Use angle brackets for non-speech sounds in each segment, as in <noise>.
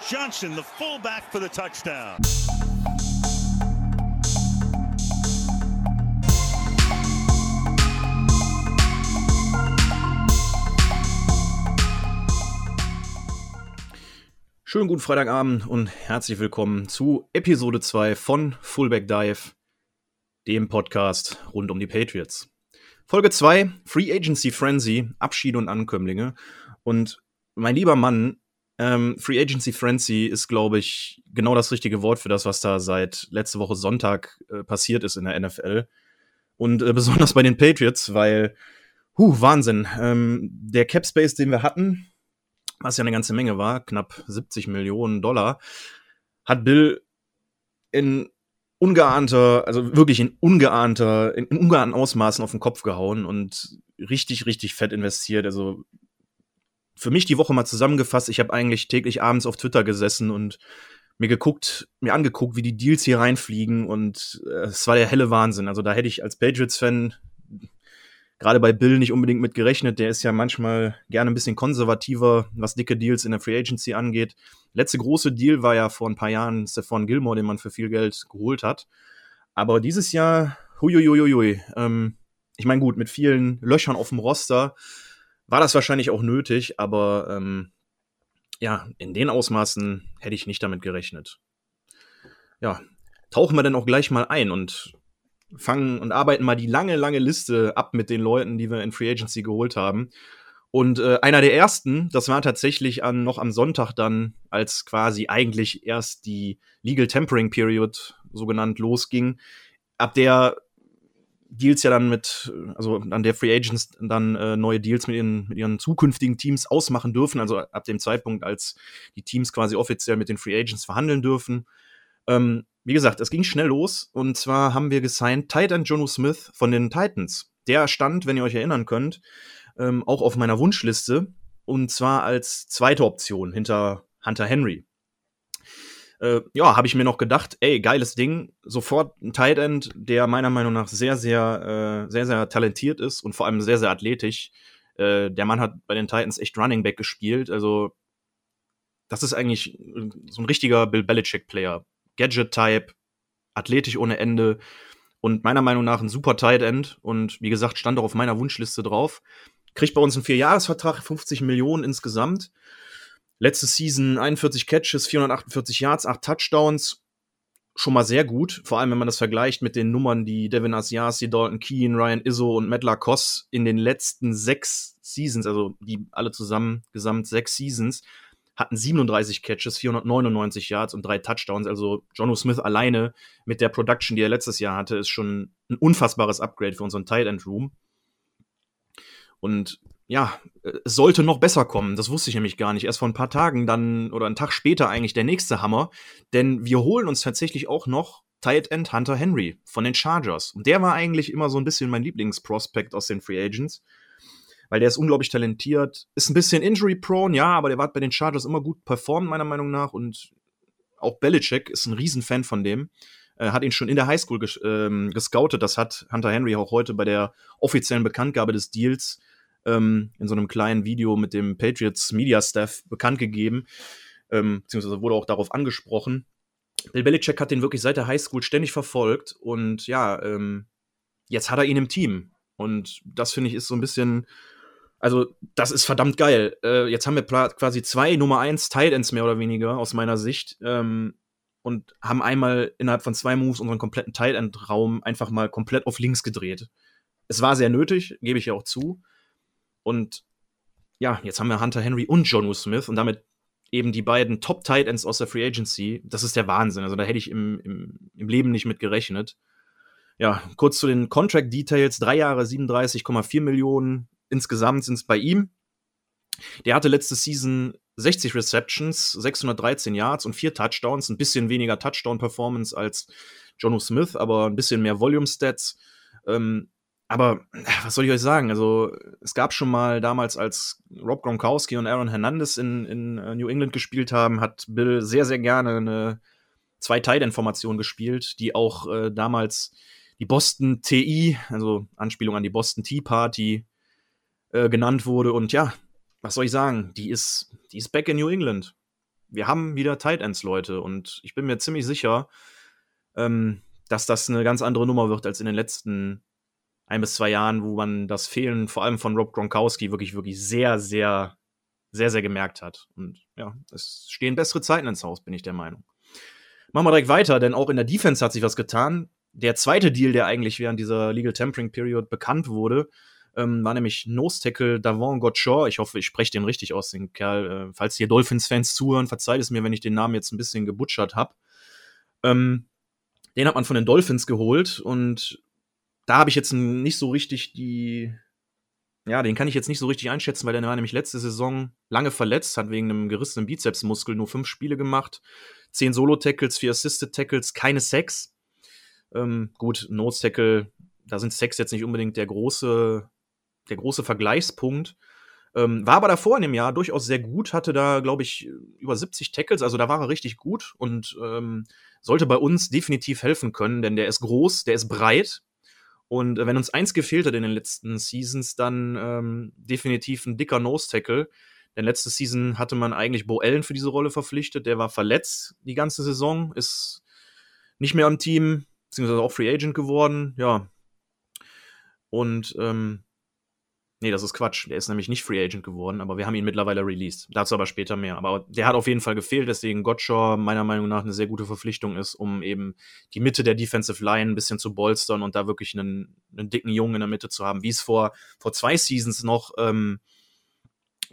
Johnson, the fullback for the touchdown. Schönen guten Freitagabend und herzlich willkommen zu Episode 2 von Fullback Dive, dem Podcast rund um die Patriots. Folge 2, Free Agency Frenzy, Abschiede und Ankömmlinge. Und mein lieber Mann, ähm, Free Agency Frenzy ist, glaube ich, genau das richtige Wort für das, was da seit letzte Woche Sonntag äh, passiert ist in der NFL. Und äh, <laughs> besonders bei den Patriots, weil, huh, Wahnsinn. Ähm, der Cap Space, den wir hatten, was ja eine ganze Menge war, knapp 70 Millionen Dollar, hat Bill in ungeahnter, also wirklich in ungeahnter, in ungeahnten Ausmaßen auf den Kopf gehauen und richtig, richtig fett investiert. Also für mich die Woche mal zusammengefasst, ich habe eigentlich täglich abends auf Twitter gesessen und mir geguckt, mir angeguckt, wie die Deals hier reinfliegen und äh, es war der helle Wahnsinn. Also da hätte ich als Patriots-Fan gerade bei Bill nicht unbedingt mit gerechnet. Der ist ja manchmal gerne ein bisschen konservativer, was dicke Deals in der Free Agency angeht. Letzte große Deal war ja vor ein paar Jahren Stephon Gilmore, den man für viel Geld geholt hat. Aber dieses Jahr, huiuiuiui, ähm, ich meine, gut, mit vielen Löchern auf dem Roster war das wahrscheinlich auch nötig, aber ähm, ja, in den Ausmaßen hätte ich nicht damit gerechnet. Ja, tauchen wir dann auch gleich mal ein und fangen und arbeiten mal die lange, lange Liste ab mit den Leuten, die wir in Free Agency geholt haben. Und äh, einer der ersten, das war tatsächlich an, noch am Sonntag dann, als quasi eigentlich erst die Legal Tempering Period so genannt losging, ab der Deals ja dann mit, also an der Free Agents dann äh, neue Deals mit ihren, mit ihren zukünftigen Teams ausmachen dürfen, also ab dem Zeitpunkt, als die Teams quasi offiziell mit den Free Agents verhandeln dürfen. Ähm, wie gesagt, es ging schnell los und zwar haben wir gesigned Titan Jono Smith von den Titans. Der stand, wenn ihr euch erinnern könnt, ähm, auch auf meiner Wunschliste und zwar als zweite Option hinter Hunter Henry. Äh, ja, habe ich mir noch gedacht, ey, geiles Ding, sofort ein Tight End, der meiner Meinung nach sehr, sehr, äh, sehr, sehr talentiert ist und vor allem sehr, sehr athletisch. Äh, der Mann hat bei den Titans echt Running Back gespielt, also das ist eigentlich so ein richtiger Bill Belichick-Player. Gadget-Type, athletisch ohne Ende und meiner Meinung nach ein super Tight End und wie gesagt, stand auch auf meiner Wunschliste drauf. Kriegt bei uns einen Vierjahresvertrag, 50 Millionen insgesamt. Letzte Season 41 Catches, 448 Yards, 8 Touchdowns. Schon mal sehr gut, vor allem wenn man das vergleicht mit den Nummern, die Devin Asiasi, Dalton Keen, Ryan Izzo und Matt Lacoste in den letzten sechs Seasons, also die alle zusammen gesamt sechs Seasons, hatten 37 Catches, 499 Yards und drei Touchdowns. Also Jono Smith alleine mit der Production, die er letztes Jahr hatte, ist schon ein unfassbares Upgrade für unseren Tight End Room. Und ja, es sollte noch besser kommen. Das wusste ich nämlich gar nicht. Erst vor ein paar Tagen dann oder einen Tag später eigentlich der nächste Hammer. Denn wir holen uns tatsächlich auch noch Tight End Hunter Henry von den Chargers. Und der war eigentlich immer so ein bisschen mein Lieblingsprospekt aus den Free Agents weil der ist unglaublich talentiert, ist ein bisschen injury-prone, ja, aber der war bei den Chargers immer gut performt, meiner Meinung nach. Und auch Belichick ist ein Riesenfan von dem. Äh, hat ihn schon in der Highschool ges ähm, gescoutet. Das hat Hunter Henry auch heute bei der offiziellen Bekanntgabe des Deals ähm, in so einem kleinen Video mit dem Patriots Media Staff bekannt gegeben. Ähm, beziehungsweise wurde auch darauf angesprochen. Bill Belichick hat den wirklich seit der Highschool ständig verfolgt und ja, ähm, jetzt hat er ihn im Team. Und das finde ich ist so ein bisschen also, das ist verdammt geil. Äh, jetzt haben wir quasi zwei Nummer 1 Titans mehr oder weniger aus meiner Sicht. Ähm, und haben einmal innerhalb von zwei Moves unseren kompletten Tight Raum einfach mal komplett auf links gedreht. Es war sehr nötig, gebe ich ja auch zu. Und ja, jetzt haben wir Hunter Henry und Jonu Smith und damit eben die beiden Top Tight Ends aus der Free Agency. Das ist der Wahnsinn. Also da hätte ich im, im, im Leben nicht mit gerechnet. Ja, kurz zu den Contract Details. Drei Jahre 37,4 Millionen, insgesamt sind es bei ihm. Der hatte letzte Season 60 Receptions, 613 Yards und vier Touchdowns. Ein bisschen weniger Touchdown-Performance als Jono Smith, aber ein bisschen mehr Volume-Stats. Ähm, aber was soll ich euch sagen? Also, es gab schon mal damals, als Rob Gronkowski und Aaron Hernandez in, in äh, New England gespielt haben, hat Bill sehr, sehr gerne eine zwei tight formation gespielt, die auch äh, damals die Boston TI, also Anspielung an die Boston Tea Party, äh, genannt wurde. Und ja, was soll ich sagen? Die ist, die ist back in New England. wir haben wieder Tight Ends, Leute. Und ich bin mir ziemlich sicher, ähm, dass das eine ganz andere Nummer wird als in den letzten ein bis zwei Jahren, wo man das Fehlen vor allem von Rob Gronkowski wirklich, wirklich sehr, sehr, sehr, sehr gemerkt hat. Und ja, es stehen bessere Zeiten ins Haus, bin ich der Meinung. Machen wir direkt weiter, denn auch in der Defense hat sich was getan. Der zweite Deal, der eigentlich während dieser Legal Tampering Period bekannt wurde, ähm, war nämlich Nose Tackle Davon Gottschall. Ich hoffe, ich spreche den richtig aus, den Kerl. Äh, falls hier Dolphins-Fans zuhören, verzeiht es mir, wenn ich den Namen jetzt ein bisschen gebutschert habe. Ähm, den hat man von den Dolphins geholt und da habe ich jetzt nicht so richtig die. Ja, den kann ich jetzt nicht so richtig einschätzen, weil der war nämlich letzte Saison lange verletzt, hat wegen einem gerissenen Bizepsmuskel nur fünf Spiele gemacht, zehn Solo-Tackles, vier Assisted-Tackles, keine Sex. Ähm, gut, Nose-Tackle, da sind Sex jetzt nicht unbedingt der große, der große Vergleichspunkt. Ähm, war aber davor in dem Jahr durchaus sehr gut, hatte da, glaube ich, über 70 Tackles, also da war er richtig gut und ähm, sollte bei uns definitiv helfen können, denn der ist groß, der ist breit, und äh, wenn uns eins gefehlt hat in den letzten Seasons, dann ähm, definitiv ein dicker Nose-Tackle. Denn letzte Season hatte man eigentlich Bo Allen für diese Rolle verpflichtet. Der war verletzt die ganze Saison, ist nicht mehr am Team, beziehungsweise auch Free Agent geworden. Ja. Und ähm, Nee, das ist Quatsch. Der ist nämlich nicht Free Agent geworden, aber wir haben ihn mittlerweile released. Dazu aber später mehr. Aber der hat auf jeden Fall gefehlt, deswegen Gottshaw meiner Meinung nach eine sehr gute Verpflichtung ist, um eben die Mitte der Defensive Line ein bisschen zu bolstern und da wirklich einen, einen dicken Jungen in der Mitte zu haben, wie es vor, vor zwei Seasons noch, ähm,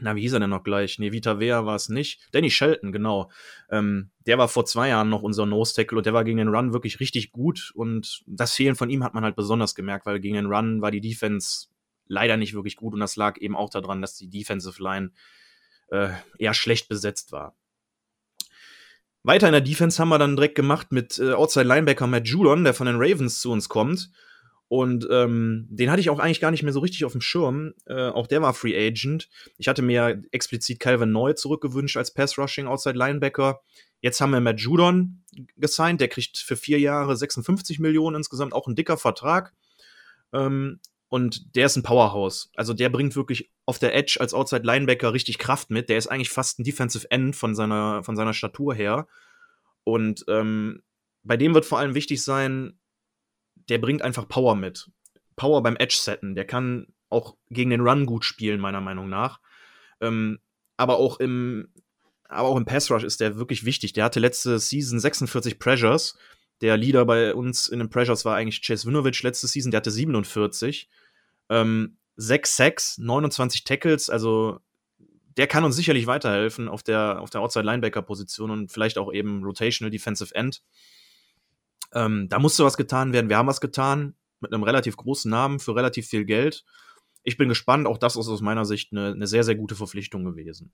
na, wie hieß er denn noch gleich? Nee, Vita Vea war es nicht. Danny Shelton, genau. Ähm, der war vor zwei Jahren noch unser Nose-Tackle und der war gegen den Run wirklich richtig gut und das Fehlen von ihm hat man halt besonders gemerkt, weil gegen den Run war die Defense leider nicht wirklich gut und das lag eben auch daran, dass die Defensive Line äh, eher schlecht besetzt war. Weiter in der Defense haben wir dann direkt gemacht mit äh, Outside Linebacker Matt Judon, der von den Ravens zu uns kommt. Und ähm, den hatte ich auch eigentlich gar nicht mehr so richtig auf dem Schirm. Äh, auch der war Free Agent. Ich hatte mir explizit Calvin Neu zurückgewünscht als Pass Rushing Outside Linebacker. Jetzt haben wir Matt Judon gesigned. Der kriegt für vier Jahre 56 Millionen insgesamt, auch ein dicker Vertrag. Ähm, und der ist ein Powerhouse. Also der bringt wirklich auf der Edge als Outside Linebacker richtig Kraft mit. Der ist eigentlich fast ein Defensive End von seiner, von seiner Statur her. Und ähm, bei dem wird vor allem wichtig sein, der bringt einfach Power mit. Power beim Edge-Setten. Der kann auch gegen den Run gut spielen, meiner Meinung nach. Ähm, aber auch im, aber auch im Pass Rush ist der wirklich wichtig. Der hatte letzte Season 46 Pressures. Der Leader bei uns in den Pressures war eigentlich Chase Winovich letzte Season, der hatte 47. Ähm, 6 Sacks, 29 Tackles, also der kann uns sicherlich weiterhelfen auf der, auf der Outside-Linebacker-Position und vielleicht auch eben Rotational Defensive End. Ähm, da musste was getan werden. Wir haben was getan mit einem relativ großen Namen für relativ viel Geld. Ich bin gespannt. Auch das ist aus meiner Sicht eine, eine sehr, sehr gute Verpflichtung gewesen.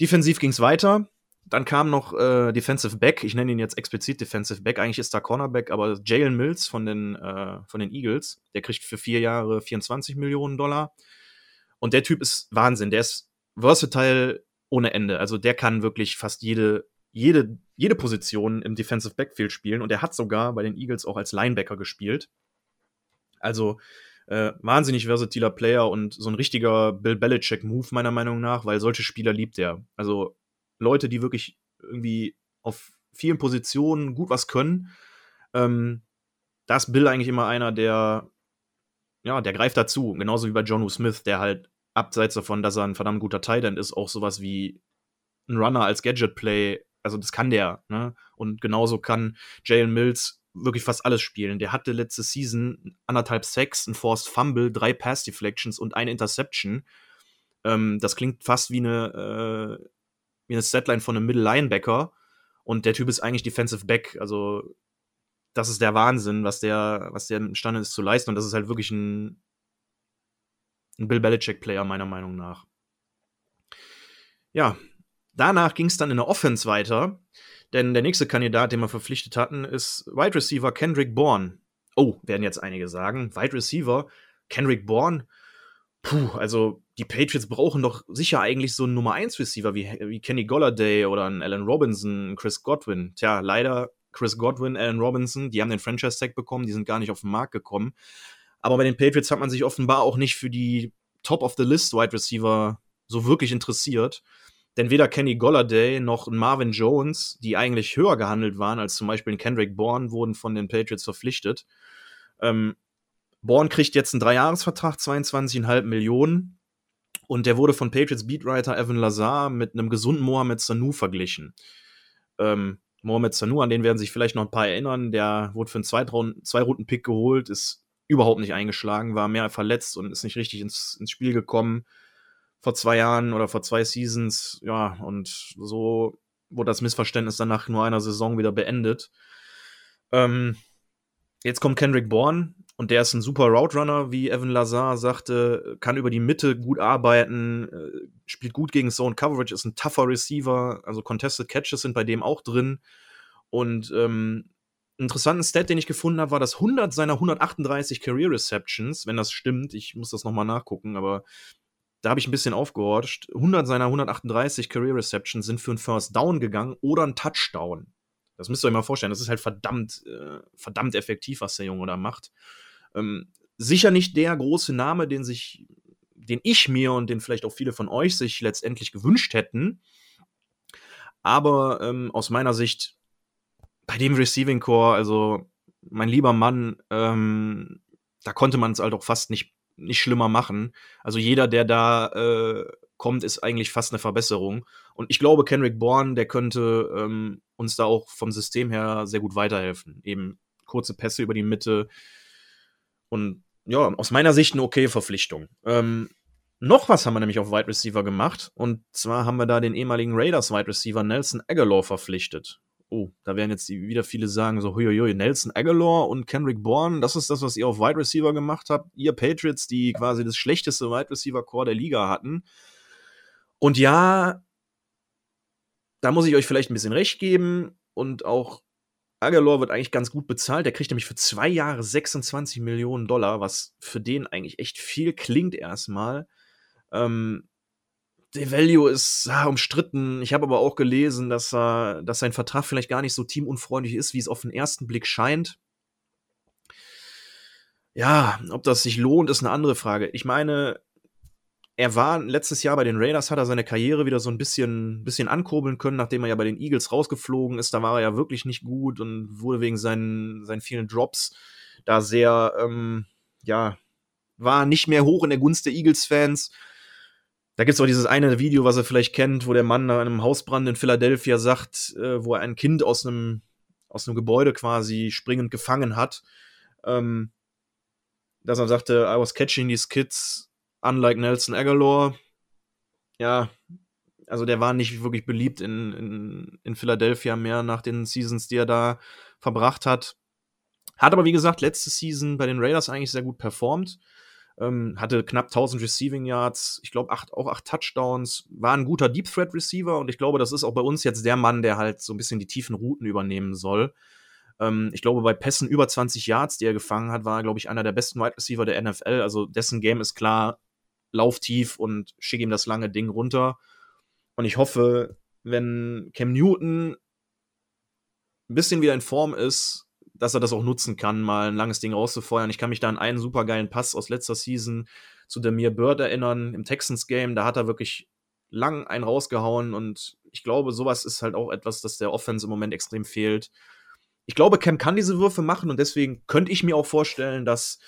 Defensiv ging es weiter. Dann kam noch äh, Defensive Back, ich nenne ihn jetzt explizit Defensive Back, eigentlich ist da Cornerback, aber Jalen Mills von den, äh, von den Eagles, der kriegt für vier Jahre 24 Millionen Dollar. Und der Typ ist Wahnsinn, der ist versatile ohne Ende. Also der kann wirklich fast jede, jede, jede Position im Defensive Backfield spielen und er hat sogar bei den Eagles auch als Linebacker gespielt. Also äh, wahnsinnig versatiler Player und so ein richtiger Bill Belichick-Move, meiner Meinung nach, weil solche Spieler liebt er. Also Leute, die wirklich irgendwie auf vielen Positionen gut was können. Ähm, da ist Bill eigentlich immer einer, der, ja, der greift dazu. Genauso wie bei John Smith, der halt abseits davon, dass er ein verdammt guter Tight End ist, auch sowas wie ein Runner als Gadget-Play, also das kann der, ne? Und genauso kann Jalen Mills wirklich fast alles spielen. Der hatte letzte Season anderthalb Sacks, ein Forced Fumble, drei Pass Deflections und eine Interception. Ähm, das klingt fast wie eine, äh, wie eine Statline von einem Middle Linebacker und der Typ ist eigentlich Defensive Back. Also das ist der Wahnsinn, was der, was der imstande ist zu leisten und das ist halt wirklich ein, ein Bill Belichick-Player meiner Meinung nach. Ja, danach ging es dann in der Offense weiter, denn der nächste Kandidat, den wir verpflichtet hatten, ist Wide Receiver Kendrick Bourne. Oh, werden jetzt einige sagen. Wide Receiver Kendrick Bourne Puh, also die Patriots brauchen doch sicher eigentlich so einen Nummer 1 Receiver wie, wie Kenny Golladay oder einen Allen Robinson, Chris Godwin. Tja, leider Chris Godwin, Allen Robinson, die haben den Franchise Tag bekommen, die sind gar nicht auf den Markt gekommen. Aber bei den Patriots hat man sich offenbar auch nicht für die Top of the List Wide Receiver so wirklich interessiert. Denn weder Kenny Golladay noch Marvin Jones, die eigentlich höher gehandelt waren als zum Beispiel Kendrick Bourne, wurden von den Patriots verpflichtet. Ähm, Bourne kriegt jetzt einen Dreijahresvertrag, 22,5 Millionen. Und der wurde von Patriots Beatwriter Evan Lazar mit einem gesunden Mohamed Sanu verglichen. Ähm, Mohamed Sanu, an den werden sich vielleicht noch ein paar erinnern, der wurde für einen Zwei-Runden-Pick geholt, ist überhaupt nicht eingeschlagen, war mehr verletzt und ist nicht richtig ins, ins Spiel gekommen vor zwei Jahren oder vor zwei Seasons. Ja, und so wurde das Missverständnis dann nach nur einer Saison wieder beendet. Ähm, jetzt kommt Kendrick Bourne und der ist ein super Route Runner, wie Evan Lazar sagte, kann über die Mitte gut arbeiten, äh, spielt gut gegen Zone Coverage, ist ein tougher Receiver, also Contested Catches sind bei dem auch drin. Und ähm, interessanten Stat, den ich gefunden habe, war, dass 100 seiner 138 Career Receptions, wenn das stimmt, ich muss das nochmal nachgucken, aber da habe ich ein bisschen aufgehorcht. 100 seiner 138 Career Receptions sind für einen First Down gegangen oder einen Touchdown. Das müsst ihr euch mal vorstellen. Das ist halt verdammt, äh, verdammt effektiv, was der Junge da macht. Ähm, sicher nicht der große Name, den sich, den ich mir und den vielleicht auch viele von euch sich letztendlich gewünscht hätten. Aber ähm, aus meiner Sicht bei dem Receiving Core, also mein lieber Mann, ähm, da konnte man es halt auch fast nicht nicht schlimmer machen. Also jeder, der da äh, kommt, ist eigentlich fast eine Verbesserung. Und ich glaube, Kenrick Bourne, der könnte ähm, uns da auch vom System her sehr gut weiterhelfen. Eben kurze Pässe über die Mitte. Und ja, aus meiner Sicht eine okay Verpflichtung. Ähm, noch was haben wir nämlich auf Wide Receiver gemacht. Und zwar haben wir da den ehemaligen Raiders Wide Receiver Nelson Aguilar verpflichtet oh, da werden jetzt wieder viele sagen, so, huiuiui, Nelson Aguilar und Kendrick Bourne, das ist das, was ihr auf Wide Receiver gemacht habt. Ihr Patriots, die quasi das schlechteste Wide Receiver Core der Liga hatten. Und ja, da muss ich euch vielleicht ein bisschen recht geben und auch Aguilar wird eigentlich ganz gut bezahlt. Der kriegt nämlich für zwei Jahre 26 Millionen Dollar, was für den eigentlich echt viel klingt erstmal. Ähm, der Value ist ah, umstritten. Ich habe aber auch gelesen, dass, er, dass sein Vertrag vielleicht gar nicht so teamunfreundlich ist, wie es auf den ersten Blick scheint. Ja, ob das sich lohnt, ist eine andere Frage. Ich meine, er war letztes Jahr bei den Raiders, hat er seine Karriere wieder so ein bisschen, bisschen ankurbeln können, nachdem er ja bei den Eagles rausgeflogen ist. Da war er ja wirklich nicht gut und wurde wegen seinen, seinen vielen Drops da sehr, ähm, ja, war nicht mehr hoch in der Gunst der Eagles-Fans. Da gibt es auch dieses eine Video, was ihr vielleicht kennt, wo der Mann nach einem Hausbrand in Philadelphia sagt, äh, wo er ein Kind aus einem, aus einem Gebäude quasi springend gefangen hat. Ähm, dass er sagte, I was catching these kids unlike Nelson Aguilar. Ja, also der war nicht wirklich beliebt in, in, in Philadelphia mehr nach den Seasons, die er da verbracht hat. Hat aber, wie gesagt, letzte Season bei den Raiders eigentlich sehr gut performt. Ähm, hatte knapp 1000 Receiving Yards, ich glaube auch acht Touchdowns, war ein guter Deep Threat Receiver und ich glaube, das ist auch bei uns jetzt der Mann, der halt so ein bisschen die tiefen Routen übernehmen soll. Ähm, ich glaube, bei Pässen über 20 Yards, die er gefangen hat, war er, glaube ich, einer der besten Wide Receiver der NFL. Also dessen Game ist klar, lauf tief und schick ihm das lange Ding runter. Und ich hoffe, wenn Cam Newton ein bisschen wieder in Form ist, dass er das auch nutzen kann, mal ein langes Ding rauszufeuern. Ich kann mich da an einen supergeilen Pass aus letzter Season zu Demir Bird erinnern, im Texans-Game. Da hat er wirklich lang einen rausgehauen und ich glaube, sowas ist halt auch etwas, das der Offense im Moment extrem fehlt. Ich glaube, Cam kann diese Würfe machen und deswegen könnte ich mir auch vorstellen, dass,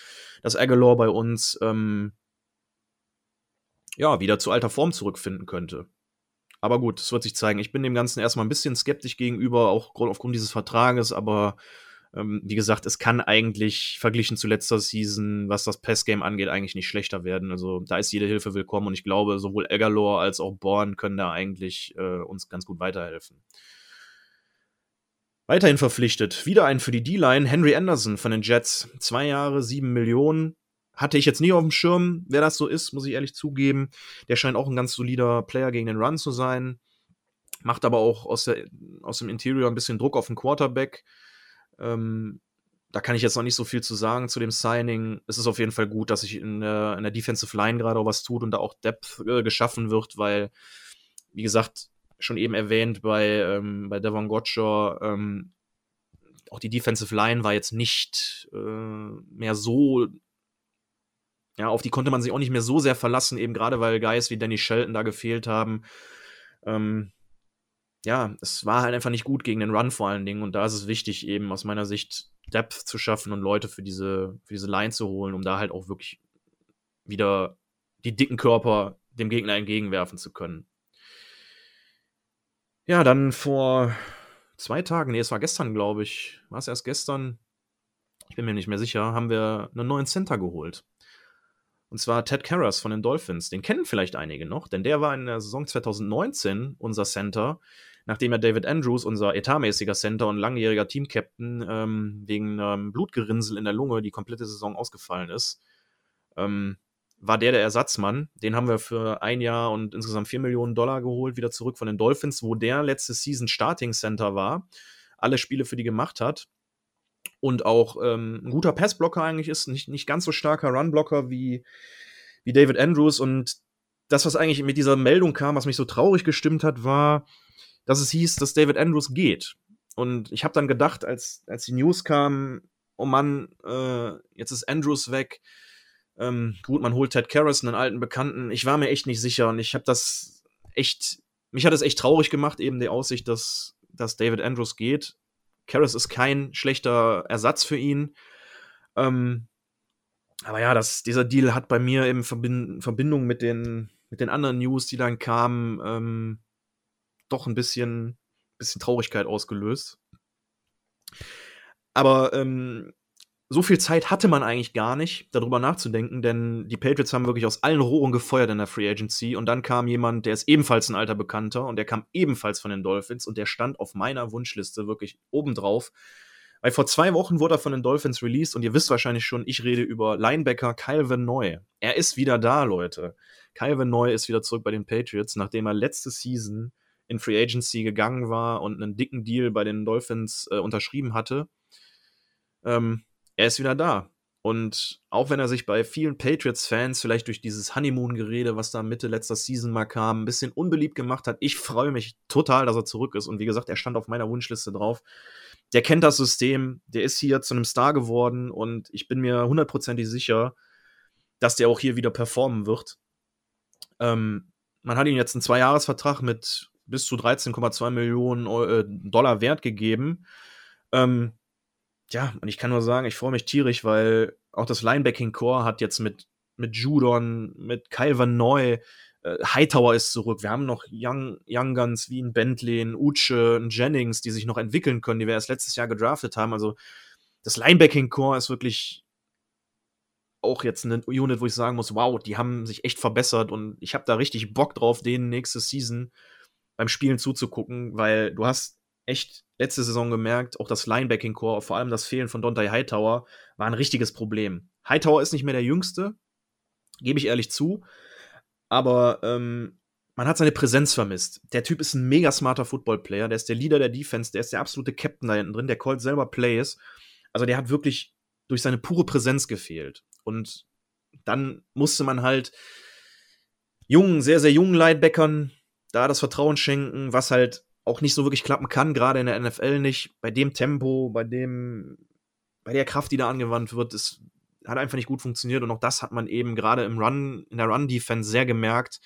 dass Aguilar bei uns ähm, ja, wieder zu alter Form zurückfinden könnte. Aber gut, das wird sich zeigen. Ich bin dem Ganzen erstmal ein bisschen skeptisch gegenüber, auch aufgrund dieses Vertrages, aber ähm, wie gesagt, es kann eigentlich verglichen zu letzter Season, was das Passgame angeht, eigentlich nicht schlechter werden. Also da ist jede Hilfe willkommen und ich glaube, sowohl Egalor als auch Born können da eigentlich äh, uns ganz gut weiterhelfen. Weiterhin verpflichtet, wieder einen für die D-Line, Henry Anderson von den Jets. Zwei Jahre, sieben Millionen. Hatte ich jetzt nie auf dem Schirm, wer das so ist, muss ich ehrlich zugeben. Der scheint auch ein ganz solider Player gegen den Run zu sein. Macht aber auch aus, der, aus dem Interior ein bisschen Druck auf den Quarterback. Ähm, da kann ich jetzt noch nicht so viel zu sagen zu dem Signing. Es ist auf jeden Fall gut, dass sich in der, in der Defensive Line gerade auch was tut und da auch Depth äh, geschaffen wird, weil, wie gesagt, schon eben erwähnt bei, ähm, bei Devon Gotcher, ähm, auch die Defensive Line war jetzt nicht äh, mehr so, ja, auf die konnte man sich auch nicht mehr so sehr verlassen, eben gerade weil Guys wie Danny Shelton da gefehlt haben. Ähm, ja, es war halt einfach nicht gut gegen den Run vor allen Dingen. Und da ist es wichtig, eben aus meiner Sicht Depth zu schaffen und Leute für diese, für diese Line zu holen, um da halt auch wirklich wieder die dicken Körper dem Gegner entgegenwerfen zu können. Ja, dann vor zwei Tagen, nee, es war gestern, glaube ich, war es erst gestern, ich bin mir nicht mehr sicher, haben wir einen neuen Center geholt. Und zwar Ted Karras von den Dolphins. Den kennen vielleicht einige noch, denn der war in der Saison 2019 unser Center, nachdem er David Andrews, unser etatmäßiger Center und langjähriger Team-Captain, ähm, wegen ähm, Blutgerinnsel in der Lunge die komplette Saison ausgefallen ist. Ähm, war der der Ersatzmann. Den haben wir für ein Jahr und insgesamt 4 Millionen Dollar geholt, wieder zurück von den Dolphins, wo der letzte Season Starting Center war, alle Spiele für die gemacht hat und auch ähm, ein guter Passblocker eigentlich ist, nicht, nicht ganz so starker Runblocker wie, wie David Andrews. Und das, was eigentlich mit dieser Meldung kam, was mich so traurig gestimmt hat, war, dass es hieß, dass David Andrews geht. Und ich habe dann gedacht, als, als die News kam, oh Mann, äh, jetzt ist Andrews weg. Ähm, gut, man holt Ted Karras, einen alten Bekannten. Ich war mir echt nicht sicher und ich habe das echt, mich hat es echt traurig gemacht, eben die Aussicht, dass, dass David Andrews geht. Karras ist kein schlechter Ersatz für ihn. Ähm, aber ja, das, dieser Deal hat bei mir in Verbindung mit den, mit den anderen News, die dann kamen, ähm, doch ein bisschen, bisschen Traurigkeit ausgelöst. Aber ähm, so viel Zeit hatte man eigentlich gar nicht, darüber nachzudenken, denn die Patriots haben wirklich aus allen Rohren gefeuert in der Free Agency und dann kam jemand, der ist ebenfalls ein alter Bekannter und der kam ebenfalls von den Dolphins und der stand auf meiner Wunschliste wirklich obendrauf. Weil vor zwei Wochen wurde er von den Dolphins released und ihr wisst wahrscheinlich schon, ich rede über Linebacker Kyle Van Noy. Er ist wieder da, Leute. Kyle Van Noy ist wieder zurück bei den Patriots, nachdem er letzte Season in Free Agency gegangen war und einen dicken Deal bei den Dolphins äh, unterschrieben hatte. Ähm, er ist wieder da. Und auch wenn er sich bei vielen Patriots-Fans vielleicht durch dieses Honeymoon-Gerede, was da Mitte letzter Season mal kam, ein bisschen unbeliebt gemacht hat, ich freue mich total, dass er zurück ist. Und wie gesagt, er stand auf meiner Wunschliste drauf. Der kennt das System, der ist hier zu einem Star geworden und ich bin mir hundertprozentig sicher, dass der auch hier wieder performen wird. Ähm, man hat ihm jetzt einen Zweijahresvertrag mit bis zu 13,2 Millionen äh, Dollar Wert gegeben. Ähm, ja, und ich kann nur sagen, ich freue mich tierisch, weil auch das Linebacking-Core hat jetzt mit, mit Judon, mit Kyle Van Noy, äh, Hightower ist zurück. Wir haben noch Young, Young Guns wie ein Bentley, ein Uche, ein Jennings, die sich noch entwickeln können, die wir erst letztes Jahr gedraftet haben. Also das Linebacking-Core ist wirklich auch jetzt eine Unit, wo ich sagen muss, wow, die haben sich echt verbessert und ich habe da richtig Bock drauf, denen nächste Season beim Spielen zuzugucken, weil du hast echt letzte Saison gemerkt, auch das Linebacking-Core, vor allem das Fehlen von Dante Hightower, war ein richtiges Problem. Hightower ist nicht mehr der Jüngste, gebe ich ehrlich zu, aber ähm, man hat seine Präsenz vermisst. Der Typ ist ein mega smarter Football-Player, der ist der Leader der Defense, der ist der absolute Captain da hinten drin, der callt selber Plays. Also der hat wirklich durch seine pure Präsenz gefehlt. Und dann musste man halt jungen, sehr, sehr jungen Linebackern da das Vertrauen schenken, was halt auch nicht so wirklich klappen kann, gerade in der NFL nicht. Bei dem Tempo, bei dem, bei der Kraft, die da angewandt wird, es hat einfach nicht gut funktioniert. Und auch das hat man eben gerade im Run, in der Run-Defense sehr gemerkt.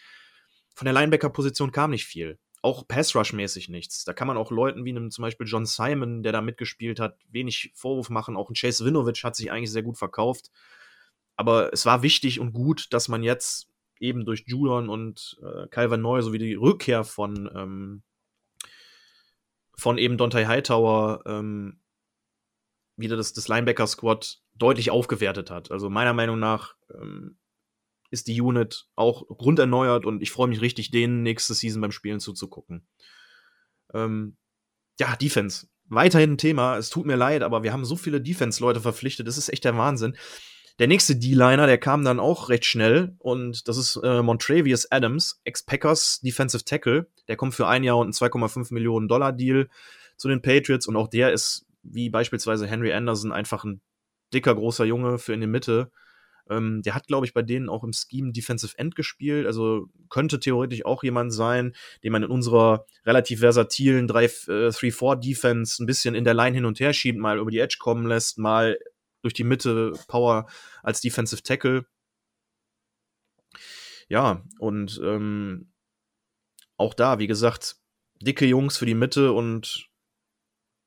Von der Linebacker-Position kam nicht viel. Auch Pass-Rush-mäßig nichts. Da kann man auch Leuten wie einem zum Beispiel John Simon, der da mitgespielt hat, wenig Vorwurf machen. Auch ein Chase Winovich hat sich eigentlich sehr gut verkauft. Aber es war wichtig und gut, dass man jetzt eben durch Judon und äh, Calvin Neu sowie die Rückkehr von ähm, von eben Dante Hightower ähm, wieder das, das Linebacker-Squad deutlich aufgewertet hat. Also meiner Meinung nach ähm, ist die Unit auch grunderneuert und ich freue mich richtig, denen nächste Season beim Spielen zuzugucken. Ähm, ja, Defense. Weiterhin ein Thema. Es tut mir leid, aber wir haben so viele Defense-Leute verpflichtet. Das ist echt der Wahnsinn. Der nächste D-Liner, der kam dann auch recht schnell und das ist äh, Montrevious Adams, Ex-Packers Defensive Tackle. Der kommt für ein Jahr und einen 2,5 Millionen Dollar Deal zu den Patriots und auch der ist wie beispielsweise Henry Anderson einfach ein dicker, großer Junge für in die Mitte. Ähm, der hat, glaube ich, bei denen auch im Scheme Defensive End gespielt. Also könnte theoretisch auch jemand sein, den man in unserer relativ versatilen 3-4-Defense äh, ein bisschen in der Line hin und her schiebt, mal über die Edge kommen lässt, mal durch die Mitte Power als Defensive Tackle. Ja, und ähm, auch da, wie gesagt, dicke Jungs für die Mitte und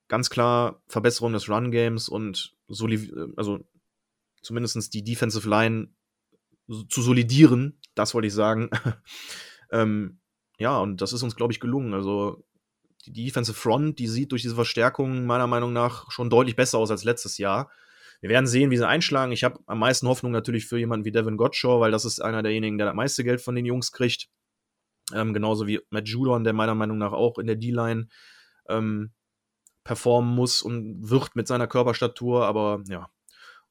ganz klar Verbesserung des Run-Games und soli also zumindest die Defensive Line zu solidieren, das wollte ich sagen. <laughs> ähm, ja, und das ist uns, glaube ich, gelungen. Also die Defensive Front, die sieht durch diese Verstärkung meiner Meinung nach schon deutlich besser aus als letztes Jahr. Wir werden sehen, wie sie einschlagen. Ich habe am meisten Hoffnung natürlich für jemanden wie Devin Gottshaw, weil das ist einer derjenigen, der das meiste Geld von den Jungs kriegt. Ähm, genauso wie Matt Judon, der meiner Meinung nach auch in der D-Line ähm, performen muss und wird mit seiner Körperstatur. Aber ja.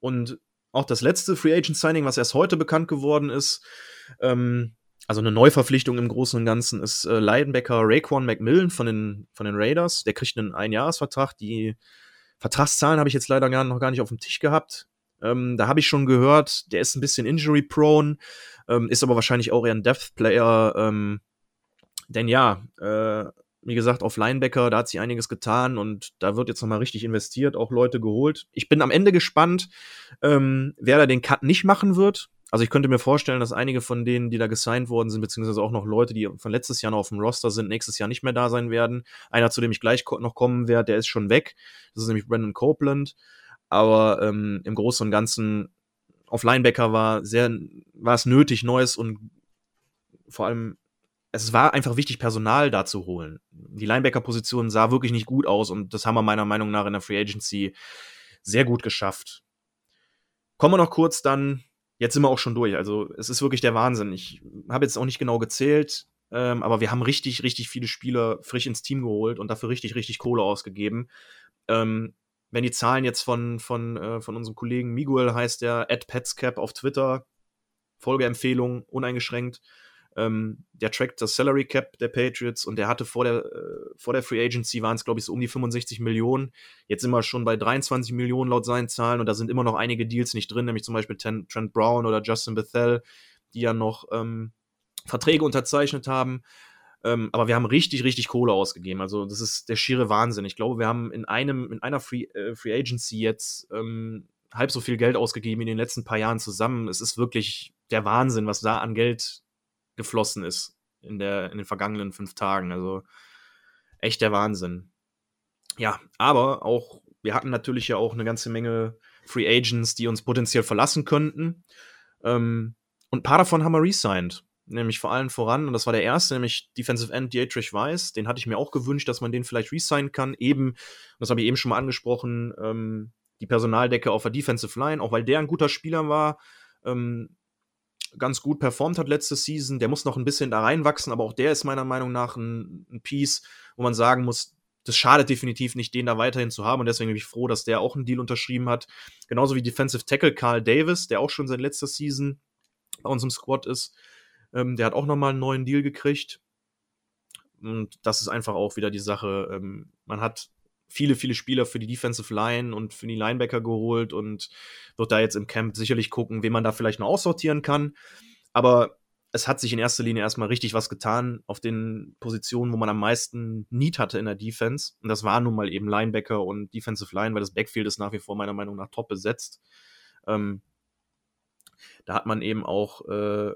Und auch das letzte Free Agent Signing, was erst heute bekannt geworden ist, ähm, also eine Neuverpflichtung im Großen und Ganzen, ist äh, Linebacker Raekwon McMillan von den, von den Raiders. Der kriegt einen Einjahresvertrag. Die Vertragszahlen habe ich jetzt leider gar, noch gar nicht auf dem Tisch gehabt. Ähm, da habe ich schon gehört, der ist ein bisschen injury-prone, ähm, ist aber wahrscheinlich auch eher ein Depth-Player. Ähm, denn ja, äh, wie gesagt, auf Linebacker, da hat sich einiges getan und da wird jetzt nochmal richtig investiert, auch Leute geholt. Ich bin am Ende gespannt, ähm, wer da den Cut nicht machen wird. Also ich könnte mir vorstellen, dass einige von denen, die da gesigned worden sind, beziehungsweise auch noch Leute, die von letztes Jahr noch auf dem Roster sind, nächstes Jahr nicht mehr da sein werden. Einer, zu dem ich gleich noch kommen werde, der ist schon weg. Das ist nämlich Brandon Copeland. Aber ähm, im Großen und Ganzen auf Linebacker war sehr, war es nötig, Neues und vor allem es war einfach wichtig, Personal da zu holen. Die Linebacker-Position sah wirklich nicht gut aus und das haben wir meiner Meinung nach in der Free Agency sehr gut geschafft. Kommen wir noch kurz dann, jetzt sind wir auch schon durch. Also es ist wirklich der Wahnsinn. Ich habe jetzt auch nicht genau gezählt, ähm, aber wir haben richtig, richtig viele Spieler frisch ins Team geholt und dafür richtig, richtig Kohle ausgegeben. Ähm, wenn die Zahlen jetzt von, von, äh, von unserem Kollegen Miguel heißt der, at Petscap auf Twitter, Folgeempfehlung, uneingeschränkt, ähm, der trackt das Salary Cap der Patriots und der hatte vor der, äh, vor der Free Agency waren es, glaube ich, so um die 65 Millionen. Jetzt sind wir schon bei 23 Millionen laut seinen Zahlen und da sind immer noch einige Deals nicht drin, nämlich zum Beispiel Trent Brown oder Justin Bethel, die ja noch ähm, Verträge unterzeichnet haben. Ähm, aber wir haben richtig, richtig Kohle ausgegeben. Also, das ist der schiere Wahnsinn. Ich glaube, wir haben in einem, in einer Free, äh, Free Agency jetzt ähm, halb so viel Geld ausgegeben in den letzten paar Jahren zusammen. Es ist wirklich der Wahnsinn, was da an Geld geflossen ist in, der, in den vergangenen fünf Tagen. Also echt der Wahnsinn. Ja, aber auch, wir hatten natürlich ja auch eine ganze Menge Free Agents, die uns potenziell verlassen könnten. Ähm, und ein paar davon haben wir resigned. Nämlich vor allem voran, und das war der erste, nämlich Defensive End Dietrich Weiss. Den hatte ich mir auch gewünscht, dass man den vielleicht resignen kann. Eben, das habe ich eben schon mal angesprochen, ähm, die Personaldecke auf der Defensive Line, auch weil der ein guter Spieler war. Ähm, ganz gut performt hat letzte Season. Der muss noch ein bisschen da reinwachsen, aber auch der ist meiner Meinung nach ein, ein Piece, wo man sagen muss, das schadet definitiv nicht, den da weiterhin zu haben. Und deswegen bin ich froh, dass der auch einen Deal unterschrieben hat. Genauso wie Defensive Tackle Carl Davis, der auch schon seit letzter Season bei unserem Squad ist. Ähm, der hat auch nochmal einen neuen Deal gekriegt. Und das ist einfach auch wieder die Sache. Ähm, man hat viele, viele Spieler für die Defensive Line und für die Linebacker geholt und wird da jetzt im Camp sicherlich gucken, wen man da vielleicht noch aussortieren kann. Aber es hat sich in erster Linie erstmal richtig was getan auf den Positionen, wo man am meisten Need hatte in der Defense. Und das war nun mal eben Linebacker und Defensive Line, weil das Backfield ist nach wie vor meiner Meinung nach top besetzt. Ähm, da hat man eben auch, äh,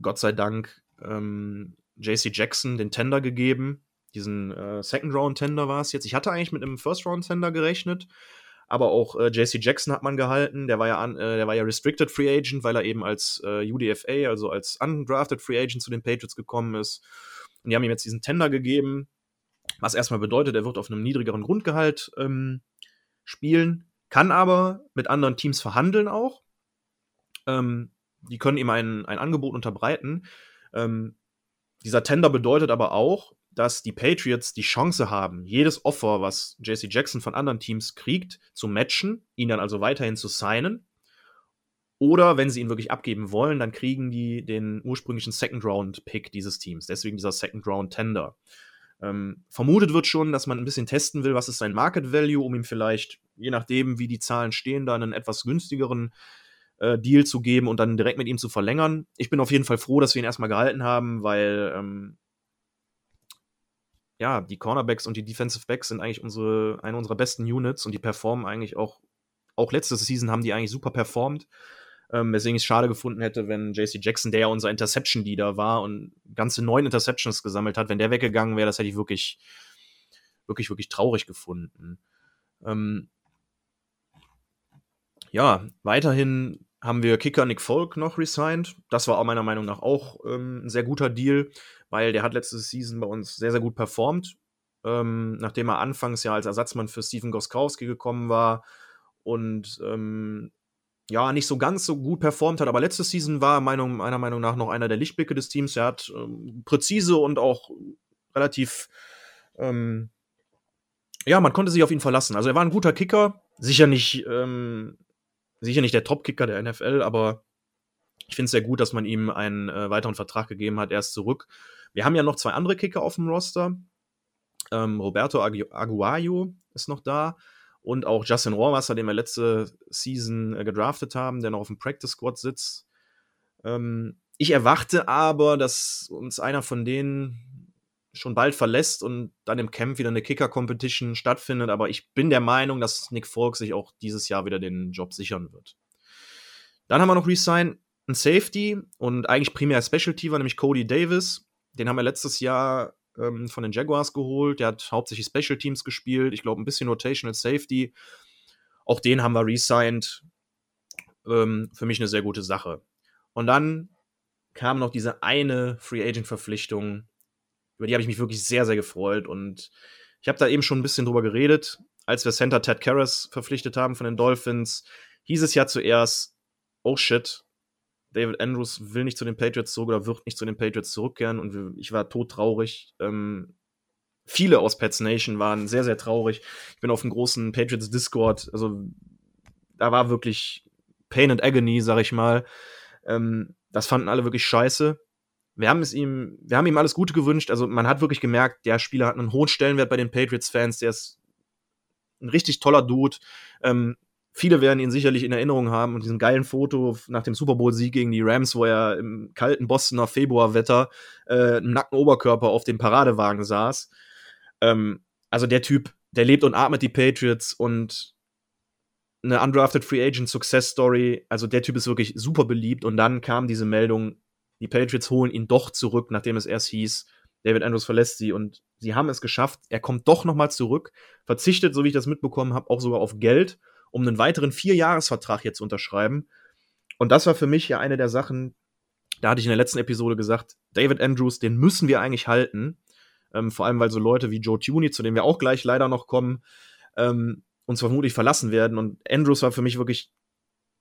Gott sei Dank, ähm, JC Jackson den Tender gegeben, diesen äh, Second-Round-Tender war es jetzt. Ich hatte eigentlich mit einem First-Round-Tender gerechnet, aber auch äh, JC Jackson hat man gehalten. Der war ja, an, äh, der war ja Restricted Free Agent, weil er eben als äh, UDFA, also als Undrafted Free Agent zu den Patriots gekommen ist. Und die haben ihm jetzt diesen Tender gegeben, was erstmal bedeutet, er wird auf einem niedrigeren Grundgehalt ähm, spielen, kann aber mit anderen Teams verhandeln auch. Ähm, die können ihm ein, ein Angebot unterbreiten. Ähm, dieser Tender bedeutet aber auch, dass die Patriots die Chance haben, jedes Offer, was JC Jackson von anderen Teams kriegt, zu matchen, ihn dann also weiterhin zu signen. Oder wenn sie ihn wirklich abgeben wollen, dann kriegen die den ursprünglichen Second-Round-Pick dieses Teams. Deswegen dieser Second-Round-Tender. Ähm, vermutet wird schon, dass man ein bisschen testen will, was ist sein Market Value, um ihm vielleicht, je nachdem, wie die Zahlen stehen, dann einen etwas günstigeren äh, Deal zu geben und dann direkt mit ihm zu verlängern. Ich bin auf jeden Fall froh, dass wir ihn erstmal gehalten haben, weil ähm, ja, die Cornerbacks und die Defensive Backs sind eigentlich unsere, eine unserer besten Units und die performen eigentlich auch, auch letzte Season haben die eigentlich super performt. Ähm, weswegen ich es schade gefunden hätte, wenn JC Jackson, der ja unser Interception-Leader war und ganze neun Interceptions gesammelt hat, wenn der weggegangen wäre, das hätte ich wirklich, wirklich, wirklich traurig gefunden. Ähm, ja, weiterhin haben wir Kicker Nick Folk noch resigned. Das war auch meiner Meinung nach auch ähm, ein sehr guter Deal, weil der hat letzte Season bei uns sehr, sehr gut performt. Ähm, nachdem er anfangs ja als Ersatzmann für Steven Goskowski gekommen war und ähm, ja, nicht so ganz so gut performt hat, aber letzte Season war Meinung, meiner Meinung nach noch einer der Lichtblicke des Teams. Er hat ähm, präzise und auch relativ, ähm, ja, man konnte sich auf ihn verlassen. Also er war ein guter Kicker, sicher nicht, ähm, sicher nicht der Top-Kicker der NFL, aber ich finde es sehr gut, dass man ihm einen äh, weiteren Vertrag gegeben hat. Er ist zurück. Wir haben ja noch zwei andere Kicker auf dem Roster. Ähm, Roberto Agu Aguayo ist noch da und auch Justin Rohrwasser, den wir letzte Season äh, gedraftet haben, der noch auf dem Practice Squad sitzt. Ähm, ich erwarte aber, dass uns einer von denen schon bald verlässt und dann im Camp wieder eine Kicker-Competition stattfindet. Aber ich bin der Meinung, dass Nick Folk sich auch dieses Jahr wieder den Job sichern wird. Dann haben wir noch Resign ein Safety und eigentlich primär Specialty war nämlich Cody Davis. Den haben wir letztes Jahr ähm, von den Jaguars geholt. Der hat hauptsächlich Special Teams gespielt. Ich glaube, ein bisschen Rotational Safety. Auch den haben wir resigned. Ähm, für mich eine sehr gute Sache. Und dann kam noch diese eine Free Agent Verpflichtung. Über die habe ich mich wirklich sehr, sehr gefreut. Und ich habe da eben schon ein bisschen drüber geredet. Als wir Center Ted Karras verpflichtet haben von den Dolphins, hieß es ja zuerst, oh shit, David Andrews will nicht zu den Patriots zurück oder wird nicht zu den Patriots zurückkehren und ich war todtraurig. Ähm, viele aus Pets Nation waren sehr, sehr traurig. Ich bin auf einem großen Patriots Discord, also da war wirklich Pain and Agony, sag ich mal. Ähm, das fanden alle wirklich scheiße. Wir haben es ihm, wir haben ihm alles Gute gewünscht. Also man hat wirklich gemerkt, der Spieler hat einen hohen Stellenwert bei den Patriots-Fans. Der ist ein richtig toller Dude. Ähm, Viele werden ihn sicherlich in Erinnerung haben und diesen geilen Foto nach dem Super Bowl-Sieg gegen die Rams, wo er im kalten Bostoner Februarwetter äh, im nackten Oberkörper auf dem Paradewagen saß. Ähm, also der Typ, der lebt und atmet die Patriots und eine undrafted Free Agent Success Story. Also der Typ ist wirklich super beliebt und dann kam diese Meldung, die Patriots holen ihn doch zurück, nachdem es erst hieß, David Andrews verlässt sie und sie haben es geschafft. Er kommt doch noch mal zurück, verzichtet, so wie ich das mitbekommen habe, auch sogar auf Geld um einen weiteren Vierjahresvertrag jetzt zu unterschreiben. Und das war für mich ja eine der Sachen, da hatte ich in der letzten Episode gesagt, David Andrews, den müssen wir eigentlich halten. Ähm, vor allem, weil so Leute wie Joe Tuney, zu denen wir auch gleich leider noch kommen, ähm, uns vermutlich verlassen werden. Und Andrews war für mich wirklich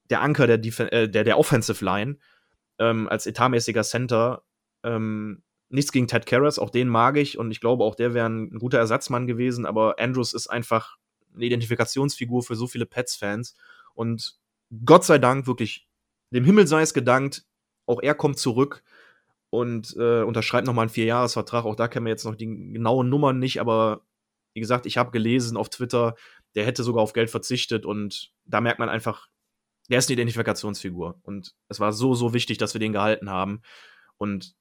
der Anker der, Def äh, der, der Offensive Line ähm, als etatmäßiger Center. Ähm, nichts gegen Ted Karras, auch den mag ich und ich glaube, auch der wäre ein guter Ersatzmann gewesen, aber Andrews ist einfach eine Identifikationsfigur für so viele Pets-Fans. Und Gott sei Dank, wirklich, dem Himmel sei es gedankt, auch er kommt zurück und äh, unterschreibt nochmal einen Vierjahresvertrag. Auch da kennen wir jetzt noch die genauen Nummern nicht, aber wie gesagt, ich habe gelesen auf Twitter, der hätte sogar auf Geld verzichtet und da merkt man einfach, der ist eine Identifikationsfigur. Und es war so, so wichtig, dass wir den gehalten haben. Und